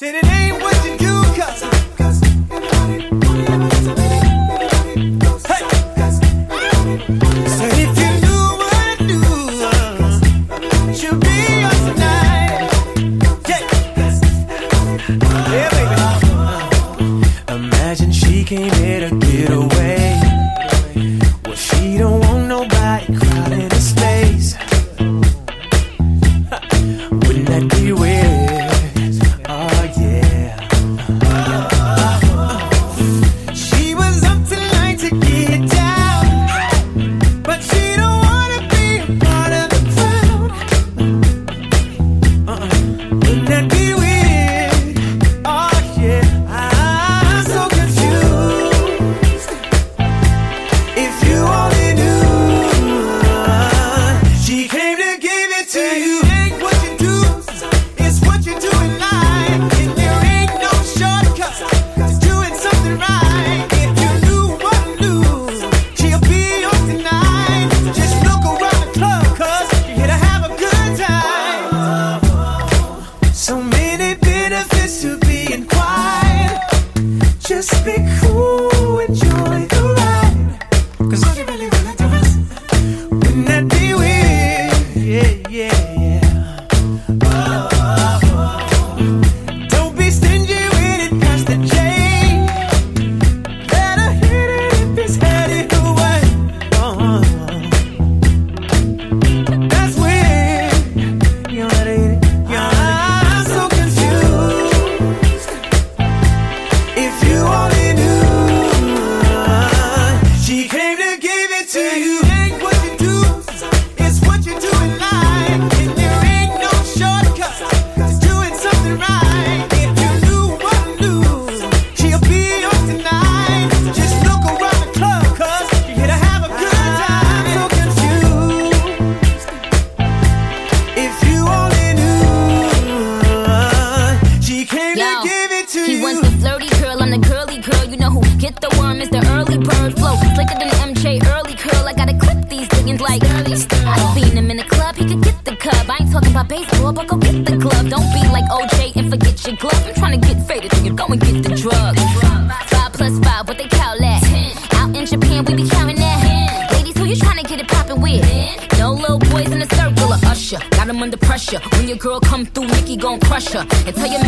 Said it ain't what you do, cause I and get the drug. Five plus five, what they call that? Out in Japan, we be counting that. Ladies, who you trying to get it poppin' with? No little boys in the circle of Usher. Got them under pressure. When your girl come through, Nicki gon' crush her. And tell your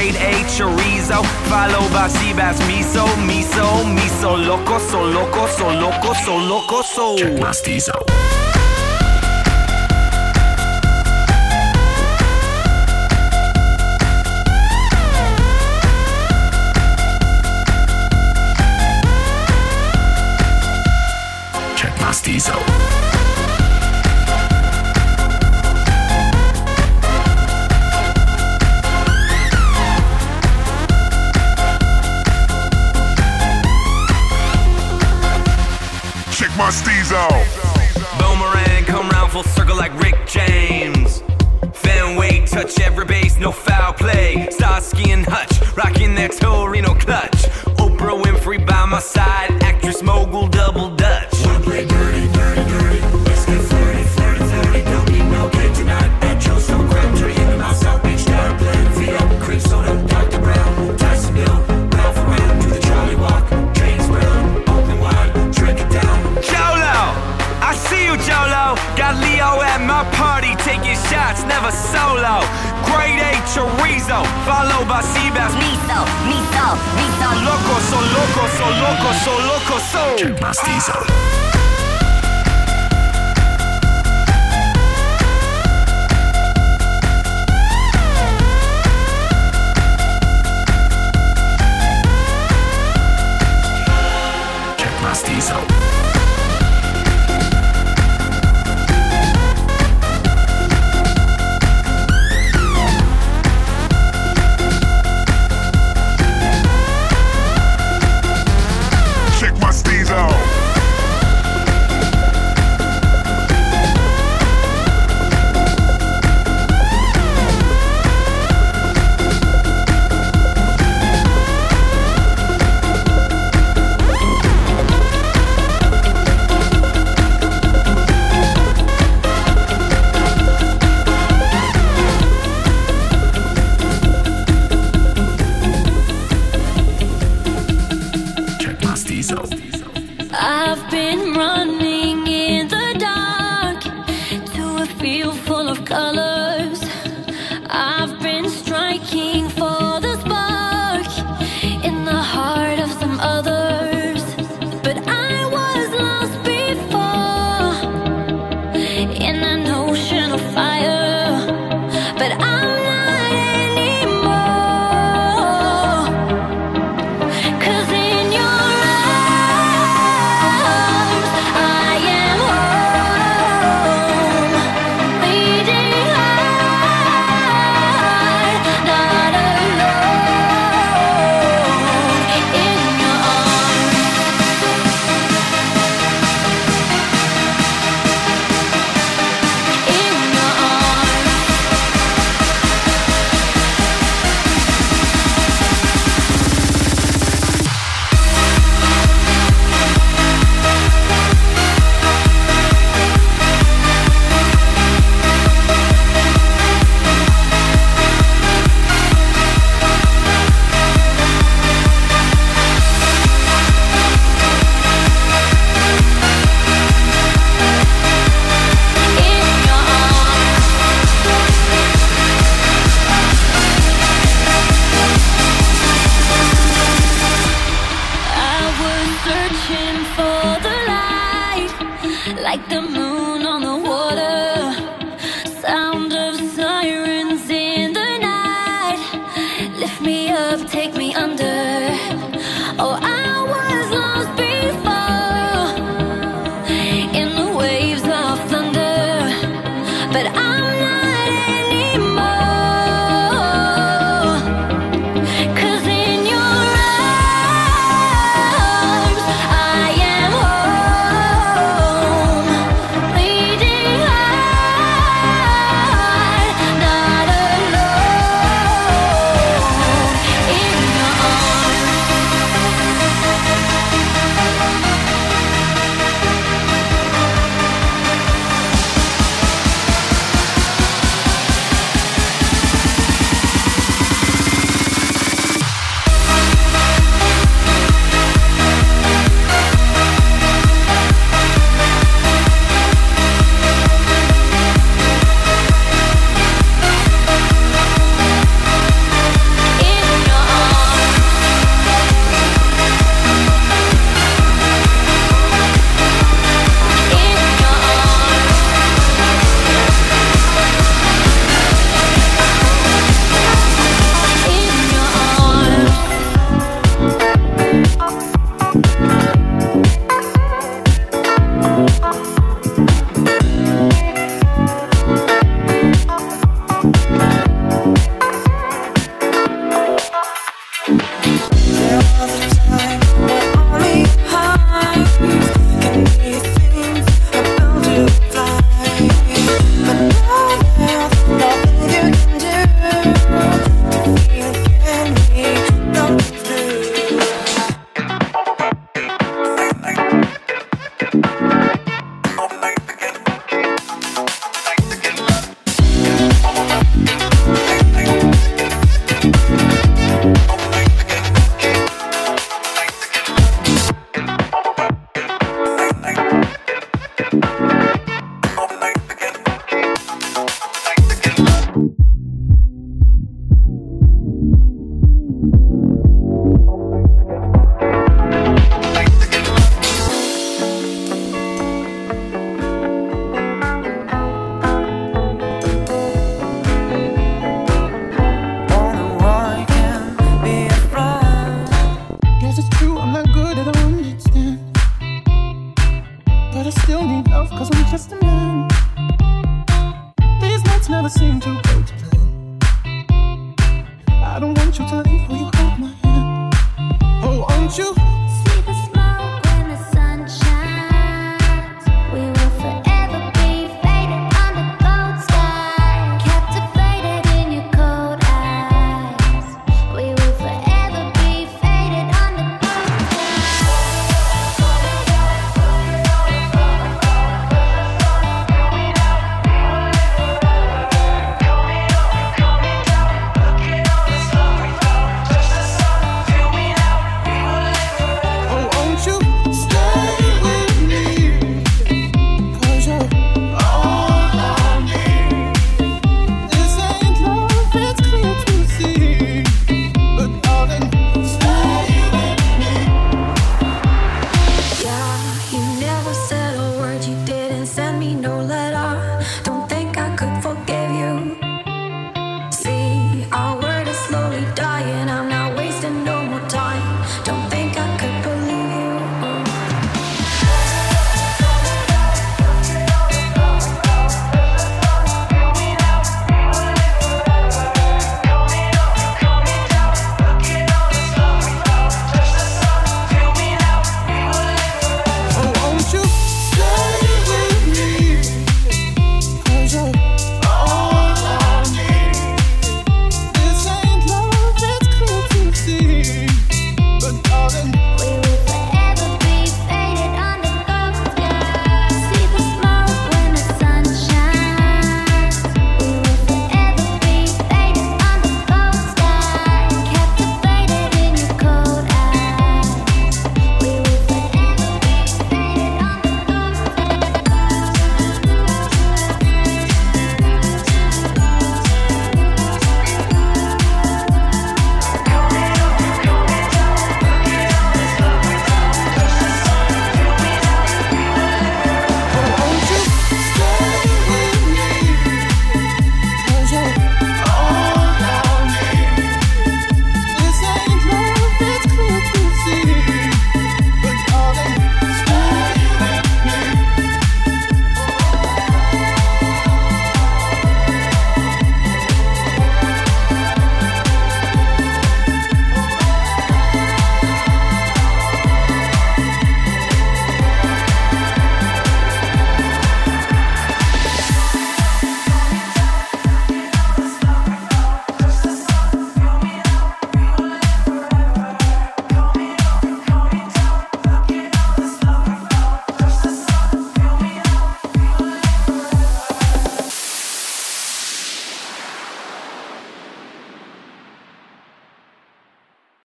grade A chorizo, followed by she bass miso, miso, miso loco, so loco, so loco, so loco, so. Check my Got Leo at my party, taking shots, never solo. Grade A chorizo, followed by Seabass. Miso, miso, miso. Loco, so loco, so loco, so loco, so. Check my. love take me